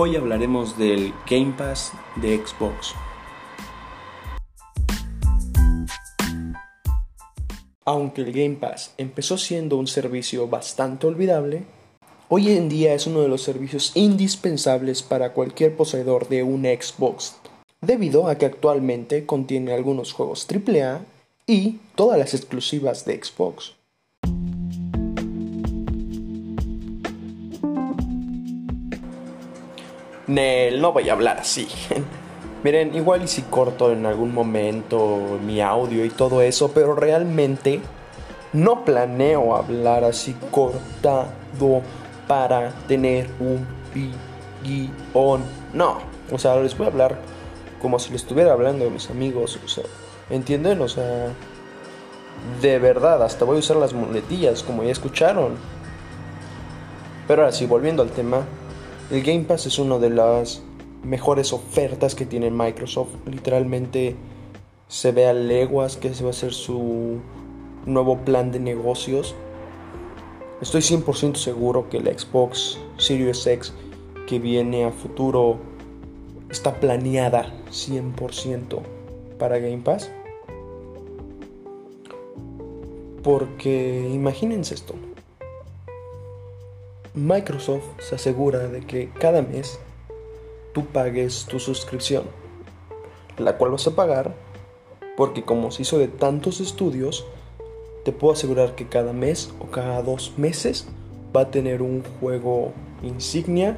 Hoy hablaremos del Game Pass de Xbox. Aunque el Game Pass empezó siendo un servicio bastante olvidable, hoy en día es uno de los servicios indispensables para cualquier poseedor de un Xbox, debido a que actualmente contiene algunos juegos AAA y todas las exclusivas de Xbox. Nel, no voy a hablar así. Miren, igual y si corto en algún momento mi audio y todo eso, pero realmente no planeo hablar así cortado para tener un guion. No, o sea, les voy a hablar como si le estuviera hablando a mis amigos. O sea, ¿entienden? O sea, de verdad, hasta voy a usar las muletillas como ya escucharon. Pero ahora sí, volviendo al tema, el Game Pass es una de las mejores ofertas que tiene Microsoft. Literalmente se ve a leguas que ese va a ser su nuevo plan de negocios. Estoy 100% seguro que la Xbox Series X que viene a futuro está planeada 100% para Game Pass. Porque imagínense esto. Microsoft se asegura de que cada mes tú pagues tu suscripción, la cual vas a pagar porque como se hizo de tantos estudios, te puedo asegurar que cada mes o cada dos meses va a tener un juego insignia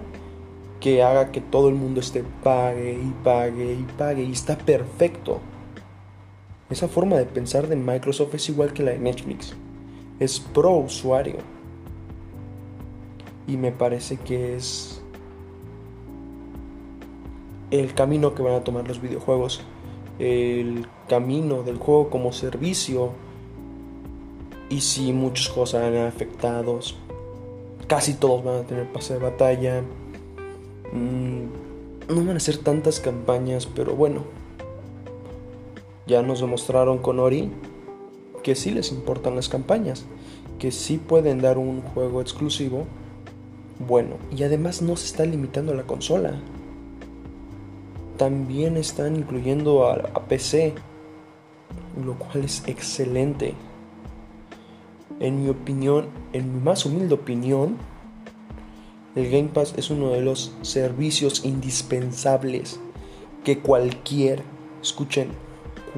que haga que todo el mundo esté pague y pague y pague y está perfecto. Esa forma de pensar de Microsoft es igual que la de Netflix. Es pro usuario. Y me parece que es el camino que van a tomar los videojuegos, el camino del juego como servicio. Y si muchos juegos han afectados, casi todos van a tener pase de batalla. Mm, no van a ser tantas campañas, pero bueno. Ya nos demostraron con Ori que sí les importan las campañas, que sí pueden dar un juego exclusivo bueno, y además no se está limitando a la consola también están incluyendo a, PC, lo cual es excelente. En mi opinión, en mi más humilde opinión, el Game Pass es uno de los servicios indispensables que cualquier, escuchen,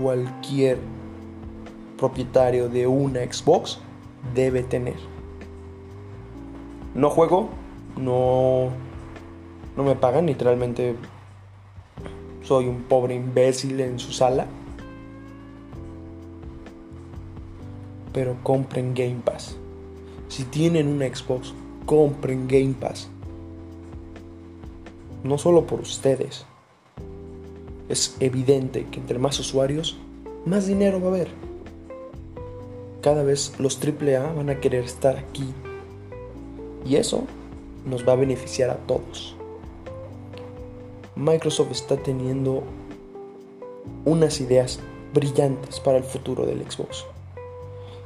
cualquier propietario de una Xbox debe tener. No juego, no, no me pagan, literalmente soy un pobre imbécil en su sala. Pero compren Game Pass. Si tienen una Xbox, compren Game Pass. No solo por ustedes. Es evidente que entre más usuarios, más dinero va a haber. Cada vez los AAA van a querer estar aquí. Y eso nos va a beneficiar a todos. Microsoft está teniendo unas ideas brillantes para el futuro del Xbox.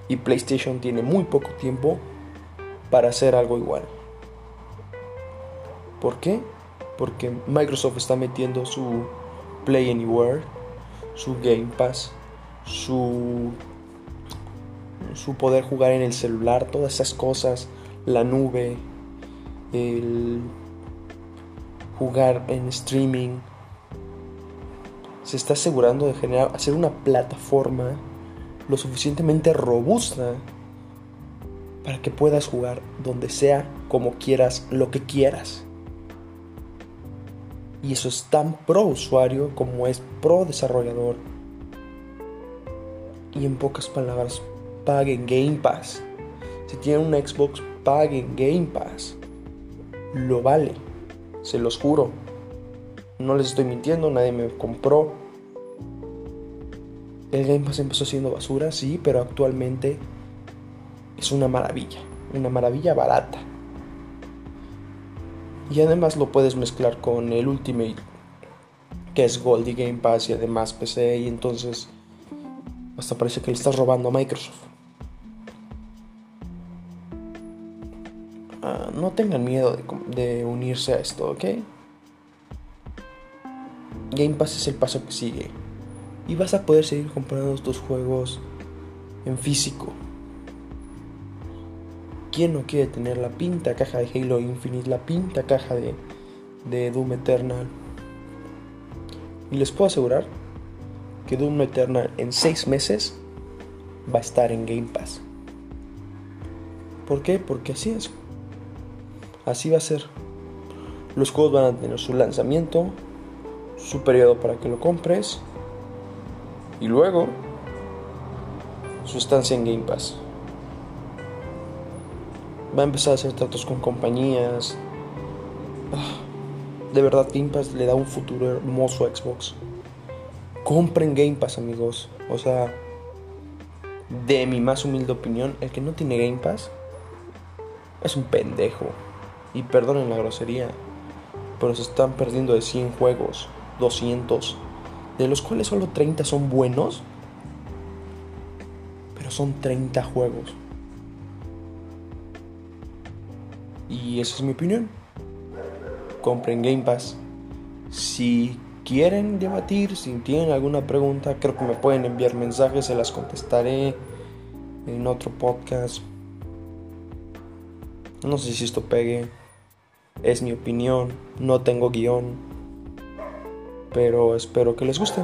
Y PlayStation tiene muy poco tiempo para hacer algo igual. ¿Por qué? Porque Microsoft está metiendo su Play Anywhere, su Game Pass, su, su poder jugar en el celular, todas esas cosas, la nube, el jugar en streaming. Se está asegurando de generar, hacer una plataforma lo suficientemente robusta para que puedas jugar donde sea, como quieras, lo que quieras. Y eso es tan pro usuario como es pro desarrollador. Y en pocas palabras, paguen Game Pass. Si tienen una Xbox, paguen Game Pass. Lo vale se los juro. No les estoy mintiendo, nadie me compró. El Game Pass empezó siendo basura, sí, pero actualmente es una maravilla, una maravilla barata. Y además lo puedes mezclar con el Ultimate, que es Gold y Game Pass y además PC, y entonces hasta parece que le estás robando a Microsoft. Ah, no tengan miedo de, unirse a esto, ¿ok? Game Pass es el paso que sigue. Y vas a poder seguir comprando estos juegos en físico. ¿Quién no quiere tener la pinta caja de Halo Infinite, la pinta caja de, de Doom Eternal? Y les puedo asegurar que Doom Eternal en 6 meses va a estar en Game Pass. ¿Por qué? Porque así es. Así va a ser. Los juegos van a tener su lanzamiento, su periodo para que lo compres y luego su estancia en Game Pass. Va a empezar a hacer tratos con compañías. Ah, de verdad, Game Pass le da un futuro hermoso a Xbox. Compren Game Pass, amigos. O sea, de mi más humilde opinión, el que no tiene Game Pass es un pendejo. Y perdonen la grosería, pero se están perdiendo de 100 juegos, 200, de los cuales solo 30 son buenos, pero son 30 juegos. Y esa es mi opinión. Compren Game Pass. Si quieren debatir, si tienen alguna pregunta, creo que me pueden enviar mensajes, se las contestaré en otro podcast. No sé si esto pegue. Es mi opinión. No tengo guion. Pero espero que les guste.